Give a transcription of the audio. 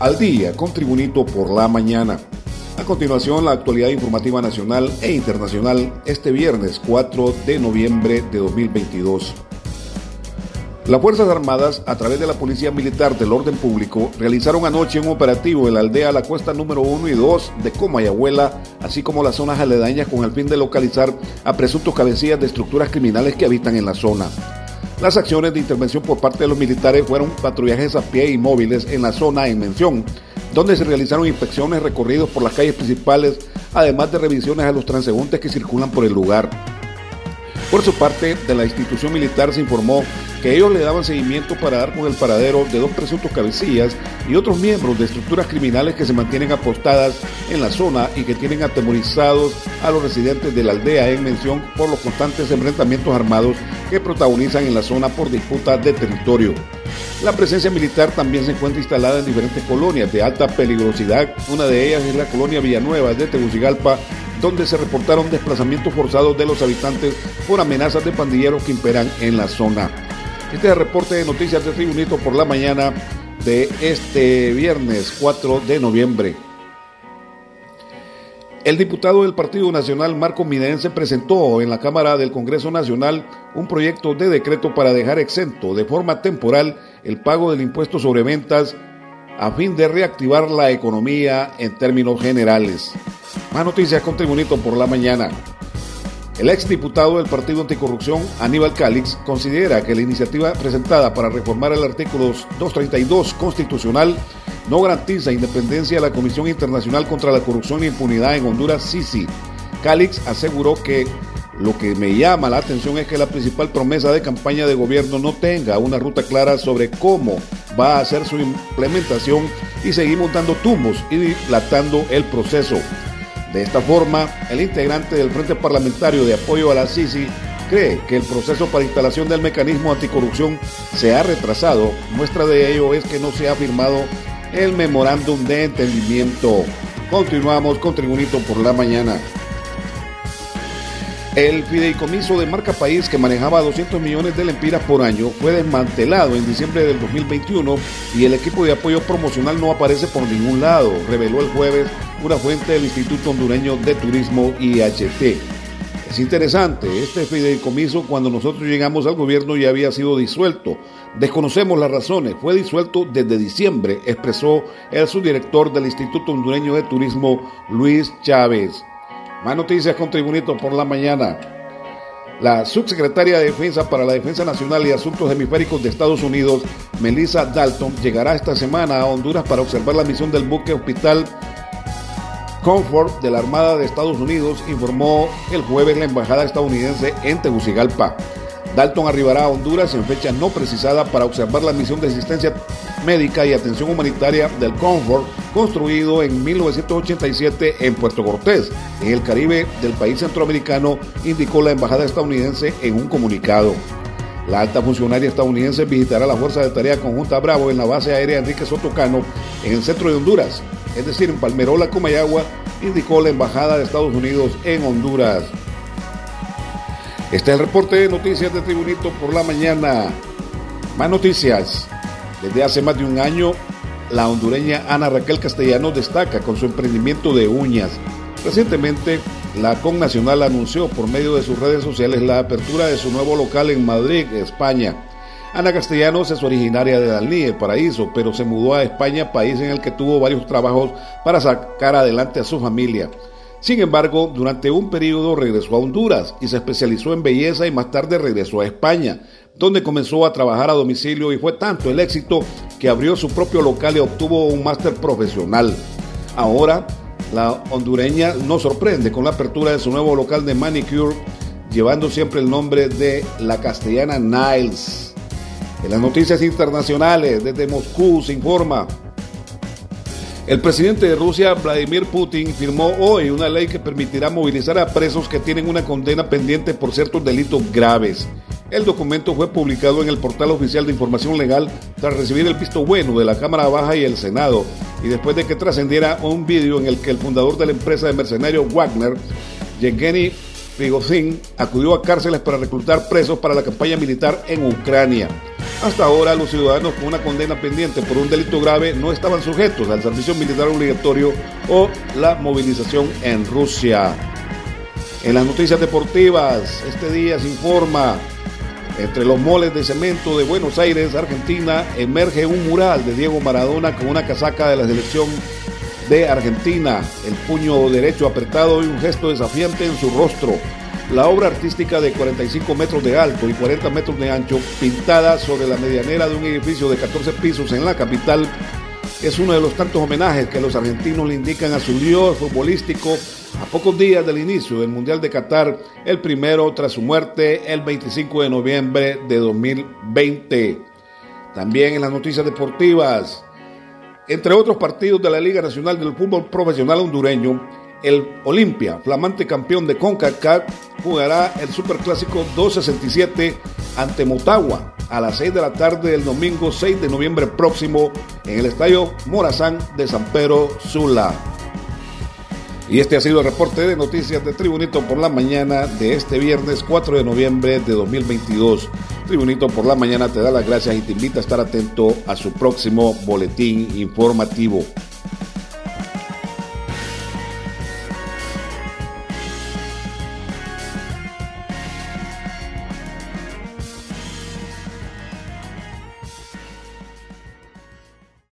al día con Tribunito por la mañana. A continuación, la actualidad informativa nacional e internacional este viernes 4 de noviembre de 2022. Las Fuerzas Armadas, a través de la Policía Militar del Orden Público, realizaron anoche un operativo en la aldea La Cuesta número 1 y 2 de Comayabuela, así como las zonas aledañas con el fin de localizar a presuntos cabecillas de estructuras criminales que habitan en la zona. Las acciones de intervención por parte de los militares fueron patrullajes a pie y móviles en la zona en mención, donde se realizaron inspecciones recorridos por las calles principales, además de revisiones a los transeúntes que circulan por el lugar. Por su parte, de la institución militar se informó que ellos le daban seguimiento para dar con el paradero de dos presuntos cabecillas y otros miembros de estructuras criminales que se mantienen apostadas en la zona y que tienen atemorizados a los residentes de la aldea en mención por los constantes enfrentamientos armados que protagonizan en la zona por disputa de territorio. La presencia militar también se encuentra instalada en diferentes colonias de alta peligrosidad. Una de ellas es la colonia Villanueva de Tegucigalpa, donde se reportaron desplazamientos forzados de los habitantes por amenazas de pandilleros que imperan en la zona. Este es el reporte de noticias de Tribunito por la mañana de este viernes 4 de noviembre. El diputado del Partido Nacional Marco Midense presentó en la Cámara del Congreso Nacional un proyecto de decreto para dejar exento de forma temporal el pago del impuesto sobre ventas a fin de reactivar la economía en términos generales. Más noticias con Tribunito por la mañana. El exdiputado del Partido Anticorrupción, Aníbal Calix, considera que la iniciativa presentada para reformar el artículo 232 constitucional no garantiza independencia de la Comisión Internacional contra la Corrupción e Impunidad en Honduras, CICI. Calix aseguró que lo que me llama la atención es que la principal promesa de campaña de gobierno no tenga una ruta clara sobre cómo va a ser su implementación y seguimos dando tumbos y dilatando el proceso. De esta forma, el integrante del Frente Parlamentario de Apoyo a la Sisi cree que el proceso para instalación del mecanismo anticorrupción se ha retrasado. Muestra de ello es que no se ha firmado el memorándum de entendimiento. Continuamos con Tribunito por la mañana. El fideicomiso de marca país que manejaba 200 millones de lempiras por año fue desmantelado en diciembre del 2021 y el equipo de apoyo promocional no aparece por ningún lado, reveló el jueves una fuente del Instituto Hondureño de Turismo IHT. Es interesante, este fideicomiso cuando nosotros llegamos al gobierno ya había sido disuelto. Desconocemos las razones, fue disuelto desde diciembre, expresó el subdirector del Instituto Hondureño de Turismo, Luis Chávez. Más noticias con Tribunito por la mañana. La subsecretaria de Defensa para la Defensa Nacional y Asuntos Hemisféricos de Estados Unidos, Melissa Dalton, llegará esta semana a Honduras para observar la misión del buque hospital Comfort de la Armada de Estados Unidos, informó el jueves la embajada estadounidense en Tegucigalpa. Dalton arribará a Honduras en fecha no precisada para observar la misión de asistencia médica y atención humanitaria del Comfort, construido en 1987 en Puerto Cortés, en el Caribe del país centroamericano, indicó la embajada estadounidense en un comunicado. La alta funcionaria estadounidense visitará la Fuerza de Tarea Conjunta Bravo en la base aérea Enrique Sotocano, en el centro de Honduras, es decir, en Palmerola, Comayagua, indicó la embajada de Estados Unidos en Honduras. Este es el reporte de noticias de Tribunito por la mañana. Más noticias. Desde hace más de un año, la hondureña Ana Raquel Castellano destaca con su emprendimiento de uñas. Recientemente, la CON Nacional anunció por medio de sus redes sociales la apertura de su nuevo local en Madrid, España. Ana Castellanos es originaria de Dalí, el paraíso, pero se mudó a España, país en el que tuvo varios trabajos para sacar adelante a su familia. Sin embargo, durante un periodo regresó a Honduras y se especializó en belleza y más tarde regresó a España, donde comenzó a trabajar a domicilio y fue tanto el éxito que abrió su propio local y obtuvo un máster profesional. Ahora, la hondureña nos sorprende con la apertura de su nuevo local de manicure, llevando siempre el nombre de la castellana Niles. En las noticias internacionales, desde Moscú se informa el presidente de Rusia, Vladimir Putin, firmó hoy una ley que permitirá movilizar a presos que tienen una condena pendiente por ciertos delitos graves. El documento fue publicado en el portal oficial de información legal tras recibir el visto bueno de la Cámara Baja y el Senado, y después de que trascendiera un vídeo en el que el fundador de la empresa de mercenarios Wagner, Yevgeny Prigozhin, acudió a cárceles para reclutar presos para la campaña militar en Ucrania. Hasta ahora los ciudadanos con una condena pendiente por un delito grave no estaban sujetos al servicio militar obligatorio o la movilización en Rusia. En las noticias deportivas, este día se informa, entre los moles de cemento de Buenos Aires, Argentina, emerge un mural de Diego Maradona con una casaca de la selección de Argentina, el puño derecho apretado y un gesto desafiante en su rostro la obra artística de 45 metros de alto y 40 metros de ancho, pintada sobre la medianera de un edificio de 14 pisos en la capital, es uno de los tantos homenajes que los argentinos le indican a su dios futbolístico a pocos días del inicio del Mundial de Qatar, el primero tras su muerte el 25 de noviembre de 2020. También en las noticias deportivas, entre otros partidos de la Liga Nacional del Fútbol Profesional Hondureño, el Olimpia, flamante campeón de CONCACAF, jugará el Superclásico 267 ante Motagua a las 6 de la tarde del domingo 6 de noviembre próximo en el Estadio Morazán de San Pedro Sula. Y este ha sido el reporte de noticias de Tribunito por la mañana de este viernes 4 de noviembre de 2022. Tribunito por la mañana te da las gracias y te invita a estar atento a su próximo boletín informativo.